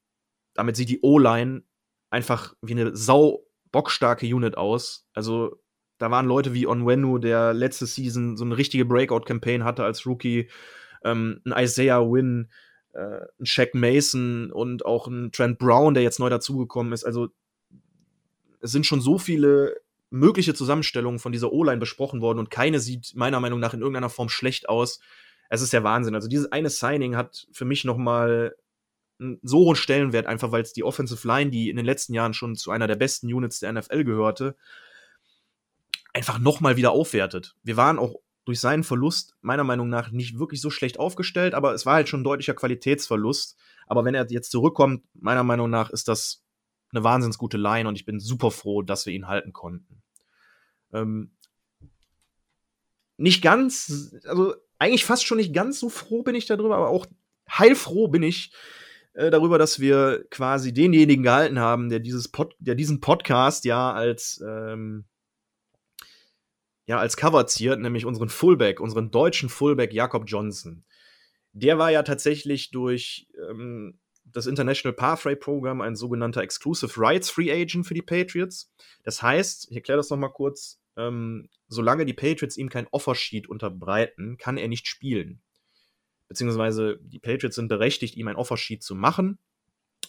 damit sieht die O-Line einfach wie eine sau bockstarke Unit aus. Also da waren Leute wie Onwenu, der letzte Season so eine richtige Breakout-Campaign hatte als Rookie, ähm, ein Isaiah Wynn, äh, ein Shaq Mason und auch ein Trent Brown, der jetzt neu dazugekommen ist. Also es sind schon so viele mögliche Zusammenstellungen von dieser O-Line besprochen worden und keine sieht meiner Meinung nach in irgendeiner Form schlecht aus. Es ist der Wahnsinn. Also dieses eine Signing hat für mich noch mal einen so hohen Stellenwert, einfach weil es die Offensive Line, die in den letzten Jahren schon zu einer der besten Units der NFL gehörte, einfach nochmal wieder aufwertet. Wir waren auch durch seinen Verlust meiner Meinung nach nicht wirklich so schlecht aufgestellt, aber es war halt schon ein deutlicher Qualitätsverlust. Aber wenn er jetzt zurückkommt, meiner Meinung nach ist das eine wahnsinns gute Line und ich bin super froh, dass wir ihn halten konnten. Ähm, nicht ganz, also eigentlich fast schon nicht ganz so froh bin ich darüber, aber auch heilfroh bin ich äh, darüber, dass wir quasi denjenigen gehalten haben, der dieses Pod, der diesen Podcast ja als ähm, ja als Cover ziert, nämlich unseren Fullback, unseren deutschen Fullback Jakob Johnson. Der war ja tatsächlich durch ähm, das International Pathway Program ein sogenannter Exclusive Rights Free Agent für die Patriots. Das heißt, ich erkläre das noch mal kurz, ähm, solange die Patriots ihm kein Offersheet unterbreiten, kann er nicht spielen. beziehungsweise die Patriots sind berechtigt, ihm ein Offersheet zu machen.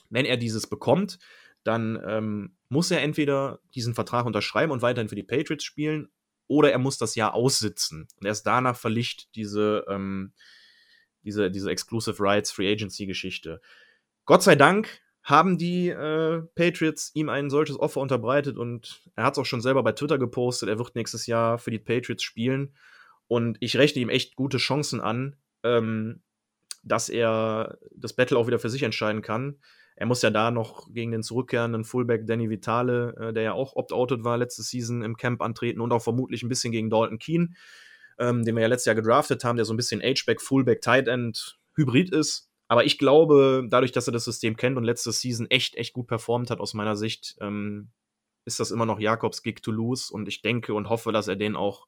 Wenn er dieses bekommt, dann ähm, muss er entweder diesen Vertrag unterschreiben und weiterhin für die Patriots spielen, oder er muss das Jahr aussitzen. Und erst danach verlicht diese, ähm, diese, diese Exclusive Rights Free Agency Geschichte. Gott sei Dank haben die äh, Patriots ihm ein solches Offer unterbreitet und er hat es auch schon selber bei Twitter gepostet, er wird nächstes Jahr für die Patriots spielen. Und ich rechne ihm echt gute Chancen an, ähm, dass er das Battle auch wieder für sich entscheiden kann. Er muss ja da noch gegen den zurückkehrenden Fullback Danny Vitale, äh, der ja auch opt-outed war letzte Season im Camp antreten und auch vermutlich ein bisschen gegen Dalton Keen, ähm, den wir ja letztes Jahr gedraftet haben, der so ein bisschen H-Back, Fullback, Tight End Hybrid ist. Aber ich glaube, dadurch, dass er das System kennt und letzte Season echt, echt gut performt hat aus meiner Sicht, ähm, ist das immer noch Jakobs Gig to lose und ich denke und hoffe, dass er den auch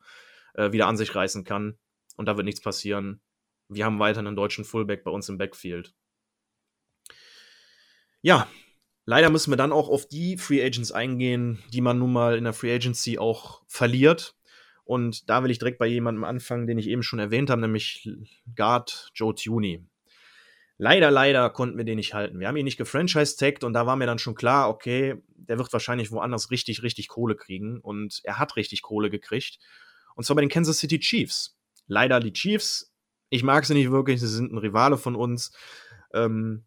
äh, wieder an sich reißen kann und da wird nichts passieren. Wir haben weiter einen deutschen Fullback bei uns im Backfield. Ja, leider müssen wir dann auch auf die Free Agents eingehen, die man nun mal in der Free Agency auch verliert. Und da will ich direkt bei jemandem anfangen, den ich eben schon erwähnt habe, nämlich Guard Joe Tuney. Leider, leider konnten wir den nicht halten. Wir haben ihn nicht gefranchise-tagged und da war mir dann schon klar, okay, der wird wahrscheinlich woanders richtig, richtig Kohle kriegen. Und er hat richtig Kohle gekriegt. Und zwar bei den Kansas City Chiefs. Leider die Chiefs. Ich mag sie nicht wirklich, sie sind ein Rivale von uns. Ähm,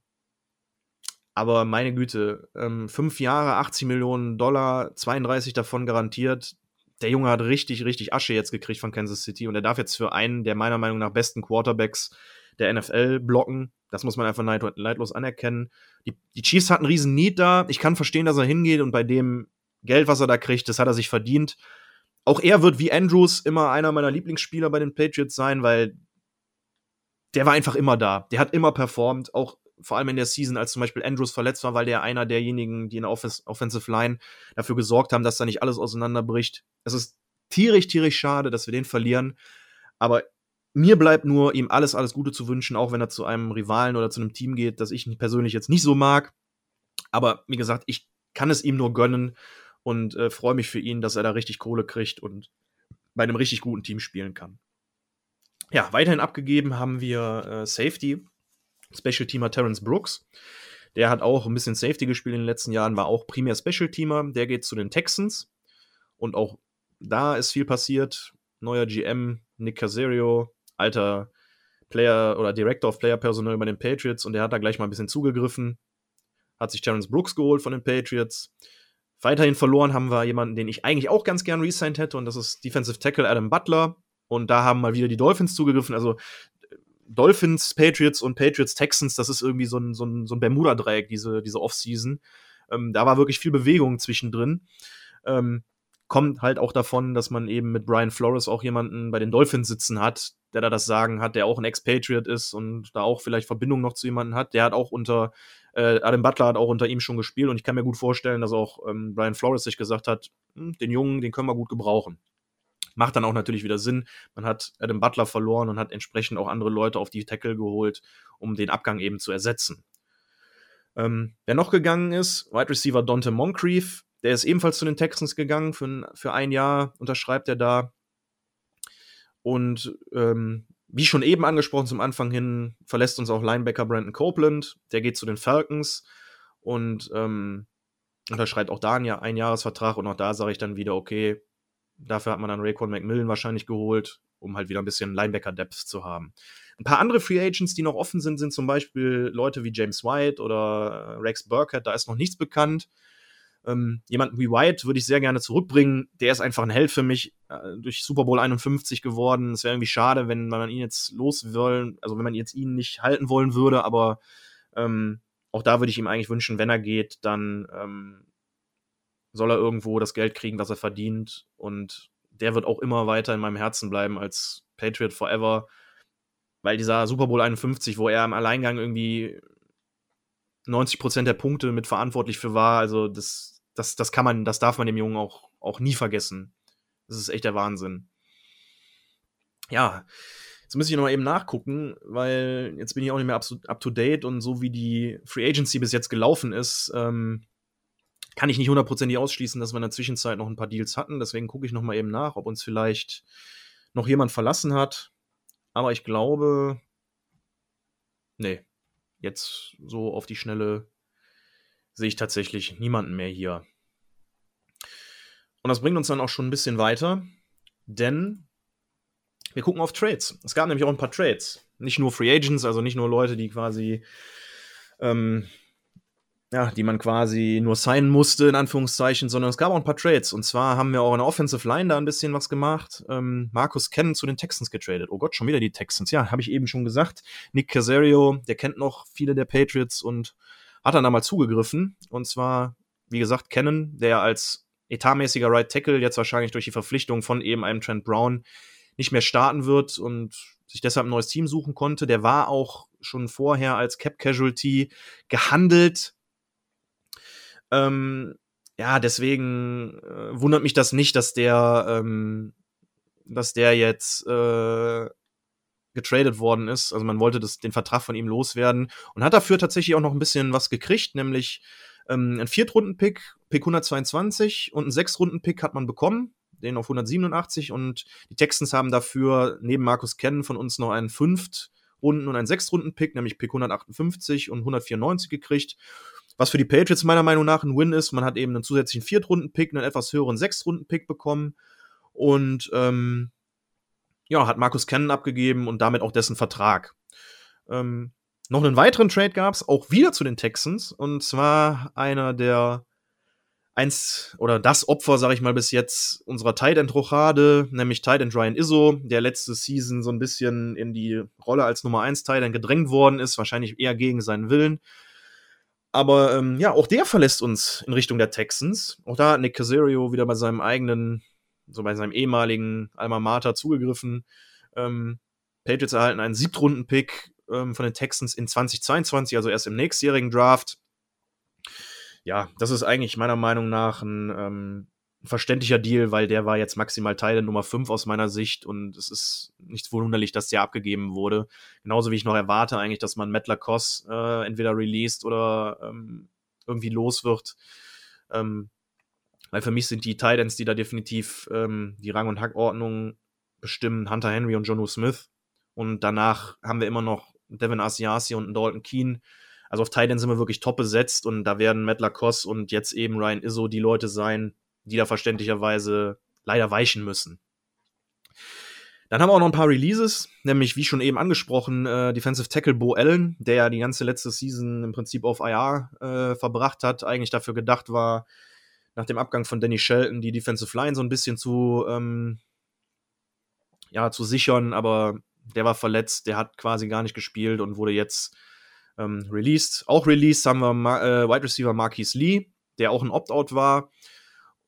aber meine Güte, ähm, fünf Jahre, 80 Millionen Dollar, 32 davon garantiert. Der Junge hat richtig, richtig Asche jetzt gekriegt von Kansas City und er darf jetzt für einen der meiner Meinung nach besten Quarterbacks der NFL blocken. Das muss man einfach neidlos anerkennen. Die, die Chiefs hatten einen riesen Need da. Ich kann verstehen, dass er hingeht und bei dem Geld, was er da kriegt, das hat er sich verdient. Auch er wird wie Andrews immer einer meiner Lieblingsspieler bei den Patriots sein, weil der war einfach immer da. Der hat immer performt, auch vor allem in der Season, als zum Beispiel Andrews verletzt war, weil der einer derjenigen, die in der Off Offensive Line dafür gesorgt haben, dass da nicht alles auseinanderbricht. Es ist tierisch, tierisch schade, dass wir den verlieren. Aber mir bleibt nur, ihm alles, alles Gute zu wünschen, auch wenn er zu einem Rivalen oder zu einem Team geht, das ich persönlich jetzt nicht so mag. Aber wie gesagt, ich kann es ihm nur gönnen und äh, freue mich für ihn, dass er da richtig Kohle kriegt und bei einem richtig guten Team spielen kann. Ja, weiterhin abgegeben haben wir äh, Safety Special Teamer Terence Brooks. Der hat auch ein bisschen Safety gespielt in den letzten Jahren, war auch primär Special Teamer. Der geht zu den Texans. Und auch da ist viel passiert. Neuer GM, Nick Casario, alter Player oder Director of Player Personal bei den Patriots. Und der hat da gleich mal ein bisschen zugegriffen. Hat sich Terence Brooks geholt von den Patriots. Weiterhin verloren haben wir jemanden, den ich eigentlich auch ganz gern resigned hätte. Und das ist Defensive Tackle Adam Butler. Und da haben mal wieder die Dolphins zugegriffen. Also Dolphins, Patriots und Patriots, Texans, das ist irgendwie so ein, so ein, so ein Bermuda-Dreieck, diese, diese Offseason. Ähm, da war wirklich viel Bewegung zwischendrin. Ähm, kommt halt auch davon, dass man eben mit Brian Flores auch jemanden bei den Dolphins sitzen hat, der da das Sagen hat, der auch ein Ex-Patriot ist und da auch vielleicht Verbindung noch zu jemandem hat. Der hat auch unter, äh, Adam Butler hat auch unter ihm schon gespielt und ich kann mir gut vorstellen, dass auch ähm, Brian Flores sich gesagt hat, hm, den Jungen, den können wir gut gebrauchen. Macht dann auch natürlich wieder Sinn. Man hat Adam Butler verloren und hat entsprechend auch andere Leute auf die Tackle geholt, um den Abgang eben zu ersetzen. Ähm, wer noch gegangen ist, Wide Receiver Dante Moncrief, der ist ebenfalls zu den Texans gegangen. Für, für ein Jahr unterschreibt er da. Und ähm, wie schon eben angesprochen zum Anfang hin, verlässt uns auch Linebacker Brandon Copeland. Der geht zu den Falcons und ähm, unterschreibt auch da einen Einjahresvertrag. Und auch da sage ich dann wieder, okay, Dafür hat man dann Rayquan McMillan wahrscheinlich geholt, um halt wieder ein bisschen Linebacker-Depth zu haben. Ein paar andere Free Agents, die noch offen sind, sind zum Beispiel Leute wie James White oder äh, Rex Burkhead. Da ist noch nichts bekannt. Ähm, jemanden wie White würde ich sehr gerne zurückbringen. Der ist einfach ein Held für mich äh, durch Super Bowl 51 geworden. Es wäre irgendwie schade, wenn man ihn jetzt los wollen, also wenn man jetzt ihn nicht halten wollen würde, aber ähm, auch da würde ich ihm eigentlich wünschen, wenn er geht, dann ähm, soll er irgendwo das Geld kriegen, was er verdient. Und der wird auch immer weiter in meinem Herzen bleiben als Patriot Forever. Weil dieser Super Bowl 51, wo er im Alleingang irgendwie 90% der Punkte mit verantwortlich für war, also das, das, das kann man, das darf man dem Jungen auch, auch nie vergessen. Das ist echt der Wahnsinn. Ja, jetzt muss ich noch mal eben nachgucken, weil jetzt bin ich auch nicht mehr up, up to date und so wie die Free Agency bis jetzt gelaufen ist, ähm, kann ich nicht hundertprozentig ausschließen, dass wir in der Zwischenzeit noch ein paar Deals hatten. Deswegen gucke ich noch mal eben nach, ob uns vielleicht noch jemand verlassen hat. Aber ich glaube, nee, jetzt so auf die Schnelle sehe ich tatsächlich niemanden mehr hier. Und das bringt uns dann auch schon ein bisschen weiter, denn wir gucken auf Trades. Es gab nämlich auch ein paar Trades. Nicht nur Free Agents, also nicht nur Leute, die quasi, ähm, ja, die man quasi nur signen musste, in Anführungszeichen, sondern es gab auch ein paar Trades. Und zwar haben wir auch in der Offensive Line da ein bisschen was gemacht. Ähm, Markus Cannon zu den Texans getradet. Oh Gott, schon wieder die Texans. Ja, habe ich eben schon gesagt. Nick Casario, der kennt noch viele der Patriots und hat dann da mal zugegriffen. Und zwar, wie gesagt, Cannon, der als etatmäßiger Right Tackle jetzt wahrscheinlich durch die Verpflichtung von eben einem Trent Brown nicht mehr starten wird und sich deshalb ein neues Team suchen konnte. Der war auch schon vorher als Cap Casualty gehandelt. Ähm, ja, deswegen äh, wundert mich das nicht, dass der, ähm, dass der jetzt äh, getradet worden ist. Also man wollte das, den Vertrag von ihm loswerden und hat dafür tatsächlich auch noch ein bisschen was gekriegt, nämlich ähm, ein Viertrunden-Pick, Pick 122 und einen Sechstrunden-Pick hat man bekommen, den auf 187 und die Texans haben dafür neben Markus Kennen von uns noch einen Fünft-Runden- und einen Sechstrunden-Pick, nämlich Pick 158 und 194 gekriegt. Was für die Patriots meiner Meinung nach ein Win ist. Man hat eben einen zusätzlichen Viertrunden-Pick, einen etwas höheren Sechstrunden-Pick bekommen und ähm, ja, hat Markus Kennen abgegeben und damit auch dessen Vertrag. Ähm, noch einen weiteren Trade gab es, auch wieder zu den Texans. Und zwar einer der eins oder das Opfer, sag ich mal, bis jetzt unserer Tight End Rochade, nämlich Tight End Ryan Izzo, der letzte Season so ein bisschen in die Rolle als Nummer 1 Tight End gedrängt worden ist, wahrscheinlich eher gegen seinen Willen. Aber ähm, ja, auch der verlässt uns in Richtung der Texans. Auch da hat Nick Casario wieder bei seinem eigenen, so bei seinem ehemaligen Alma Mater zugegriffen. Ähm, Patriots erhalten einen Siebtrunden-Pick ähm, von den Texans in 2022, also erst im nächstjährigen Draft. Ja, das ist eigentlich meiner Meinung nach ein ähm, verständlicher Deal, weil der war jetzt maximal Teil Nummer 5 aus meiner Sicht und es ist nichts verwunderlich, dass der abgegeben wurde. Genauso wie ich noch erwarte eigentlich, dass man Matt Lacoste äh, entweder released oder ähm, irgendwie los wird. Ähm, weil für mich sind die Titans, die da definitiv ähm, die Rang- und Hackordnung bestimmen, Hunter Henry und Jonu Smith. Und danach haben wir immer noch Devin Asiasi und Dalton Keen. Also auf Titan sind wir wirklich top besetzt und da werden Matt Lacoste und jetzt eben Ryan Izzo die Leute sein, die da verständlicherweise leider weichen müssen. Dann haben wir auch noch ein paar Releases, nämlich wie schon eben angesprochen, äh, Defensive Tackle Bo Allen, der ja die ganze letzte Season im Prinzip auf IR äh, verbracht hat, eigentlich dafür gedacht war, nach dem Abgang von Danny Shelton die Defensive Line so ein bisschen zu, ähm, ja, zu sichern, aber der war verletzt, der hat quasi gar nicht gespielt und wurde jetzt ähm, released. Auch released haben wir Ma äh, Wide Receiver Marquis Lee, der auch ein Opt-out war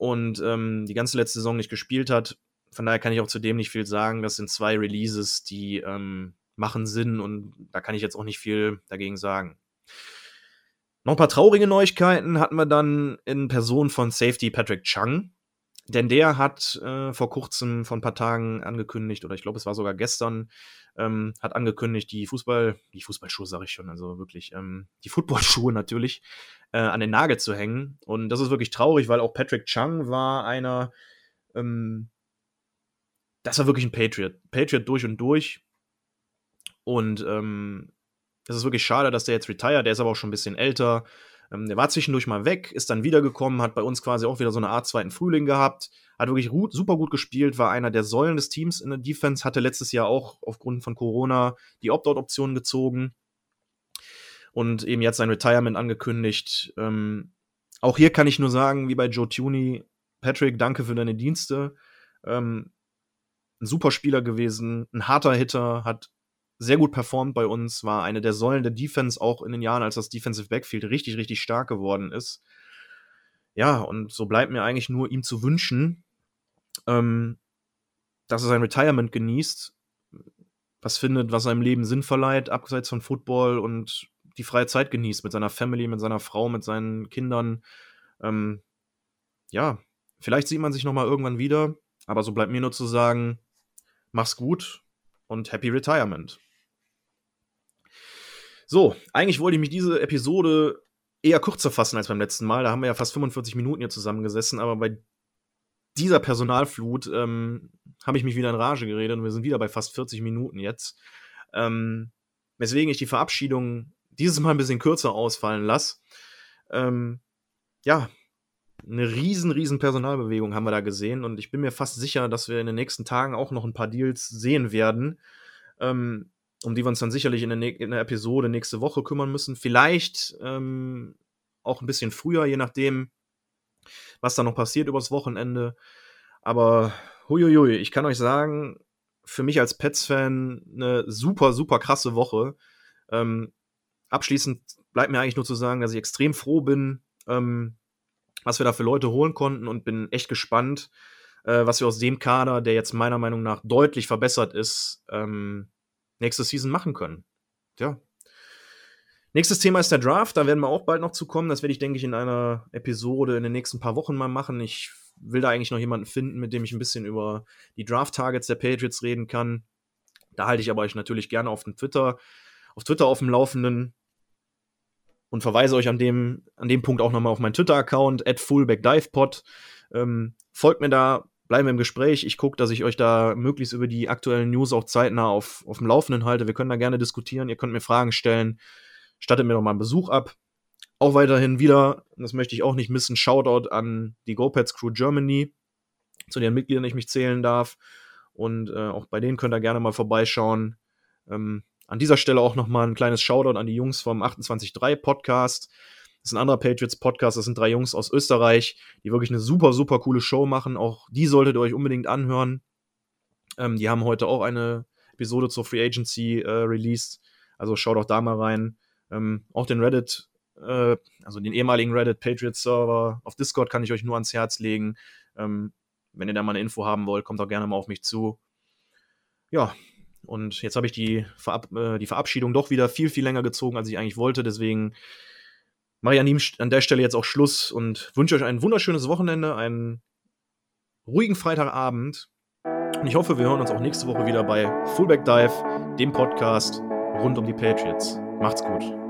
und ähm, die ganze letzte Saison nicht gespielt hat. Von daher kann ich auch zu dem nicht viel sagen. Das sind zwei Releases, die ähm, machen Sinn und da kann ich jetzt auch nicht viel dagegen sagen. Noch ein paar traurige Neuigkeiten hatten wir dann in Person von Safety Patrick Chung. Denn der hat äh, vor kurzem, vor ein paar Tagen angekündigt, oder ich glaube, es war sogar gestern, ähm, hat angekündigt, die Fußball, die Fußballschuhe sage ich schon, also wirklich, ähm, die Footballschuhe <laughs> natürlich, äh, an den Nagel zu hängen. Und das ist wirklich traurig, weil auch Patrick Chung war einer, ähm, das war wirklich ein Patriot. Patriot durch und durch. Und ähm, es ist wirklich schade, dass der jetzt retired, der ist aber auch schon ein bisschen älter. Ähm, der war zwischendurch mal weg, ist dann wiedergekommen, hat bei uns quasi auch wieder so eine Art zweiten Frühling gehabt, hat wirklich gut, super gut gespielt, war einer der Säulen des Teams in der Defense, hatte letztes Jahr auch aufgrund von Corona die Opt-out-Option gezogen und eben jetzt sein Retirement angekündigt. Ähm, auch hier kann ich nur sagen, wie bei Joe Tuney, Patrick, danke für deine Dienste. Ähm, ein super Spieler gewesen, ein harter Hitter, hat sehr gut performt bei uns, war eine der Säulen der Defense auch in den Jahren, als das Defensive Backfield richtig, richtig stark geworden ist. Ja, und so bleibt mir eigentlich nur ihm zu wünschen, ähm, dass er sein Retirement genießt, was findet, was seinem Leben Sinn verleiht, abseits von Football und die freie Zeit genießt mit seiner Family, mit seiner Frau, mit seinen Kindern. Ähm, ja, vielleicht sieht man sich noch mal irgendwann wieder, aber so bleibt mir nur zu sagen, mach's gut und happy retirement. So, eigentlich wollte ich mich diese Episode eher kürzer fassen als beim letzten Mal. Da haben wir ja fast 45 Minuten hier zusammengesessen, aber bei dieser Personalflut ähm, habe ich mich wieder in Rage geredet und wir sind wieder bei fast 40 Minuten jetzt. Ähm, weswegen ich die Verabschiedung dieses Mal ein bisschen kürzer ausfallen lasse. Ähm, ja, eine riesen, riesen Personalbewegung haben wir da gesehen und ich bin mir fast sicher, dass wir in den nächsten Tagen auch noch ein paar Deals sehen werden, ähm, um die wir uns dann sicherlich in der, in der, Episode nächste Woche kümmern müssen. Vielleicht ähm, auch ein bisschen früher, je nachdem, was da noch passiert übers Wochenende. Aber huiuiui, ich kann euch sagen, für mich als Pets-Fan eine super, super krasse Woche. Ähm, abschließend bleibt mir eigentlich nur zu sagen, dass ich extrem froh bin, ähm, was wir da für Leute holen konnten und bin echt gespannt, äh, was wir aus dem Kader, der jetzt meiner Meinung nach deutlich verbessert ist, ähm, nächste Season machen können. Ja. Nächstes Thema ist der Draft. Da werden wir auch bald noch zu kommen. Das werde ich, denke ich, in einer Episode in den nächsten paar Wochen mal machen. Ich will da eigentlich noch jemanden finden, mit dem ich ein bisschen über die Draft-Targets der Patriots reden kann. Da halte ich aber euch natürlich gerne auf dem Twitter, auf Twitter auf dem Laufenden und verweise euch an dem, an dem Punkt auch nochmal auf meinen Twitter-Account, at fullbackdivepod. Ähm, folgt mir da, bleiben wir im Gespräch. Ich gucke, dass ich euch da möglichst über die aktuellen News auch zeitnah auf, auf dem Laufenden halte. Wir können da gerne diskutieren, ihr könnt mir Fragen stellen. Stattet mir noch mal einen Besuch ab. Auch weiterhin wieder, das möchte ich auch nicht missen, Shoutout an die GoPads Crew Germany, zu deren Mitgliedern ich mich zählen darf. Und äh, auch bei denen könnt ihr gerne mal vorbeischauen. Ähm, an dieser Stelle auch nochmal ein kleines Shoutout an die Jungs vom 28.3 Podcast. Das ist ein anderer Patriots Podcast. Das sind drei Jungs aus Österreich, die wirklich eine super, super coole Show machen. Auch die solltet ihr euch unbedingt anhören. Ähm, die haben heute auch eine Episode zur Free Agency äh, released. Also schaut auch da mal rein. Ähm, auch den Reddit, äh, also den ehemaligen Reddit Patriots Server auf Discord kann ich euch nur ans Herz legen. Ähm, wenn ihr da mal eine Info haben wollt, kommt auch gerne mal auf mich zu. Ja, und jetzt habe ich die, Verab äh, die Verabschiedung doch wieder viel, viel länger gezogen, als ich eigentlich wollte. Deswegen mache ich an, an der Stelle jetzt auch Schluss und wünsche euch ein wunderschönes Wochenende, einen ruhigen Freitagabend. Und ich hoffe, wir hören uns auch nächste Woche wieder bei Fullback Dive, dem Podcast rund um die Patriots. Macht's gut.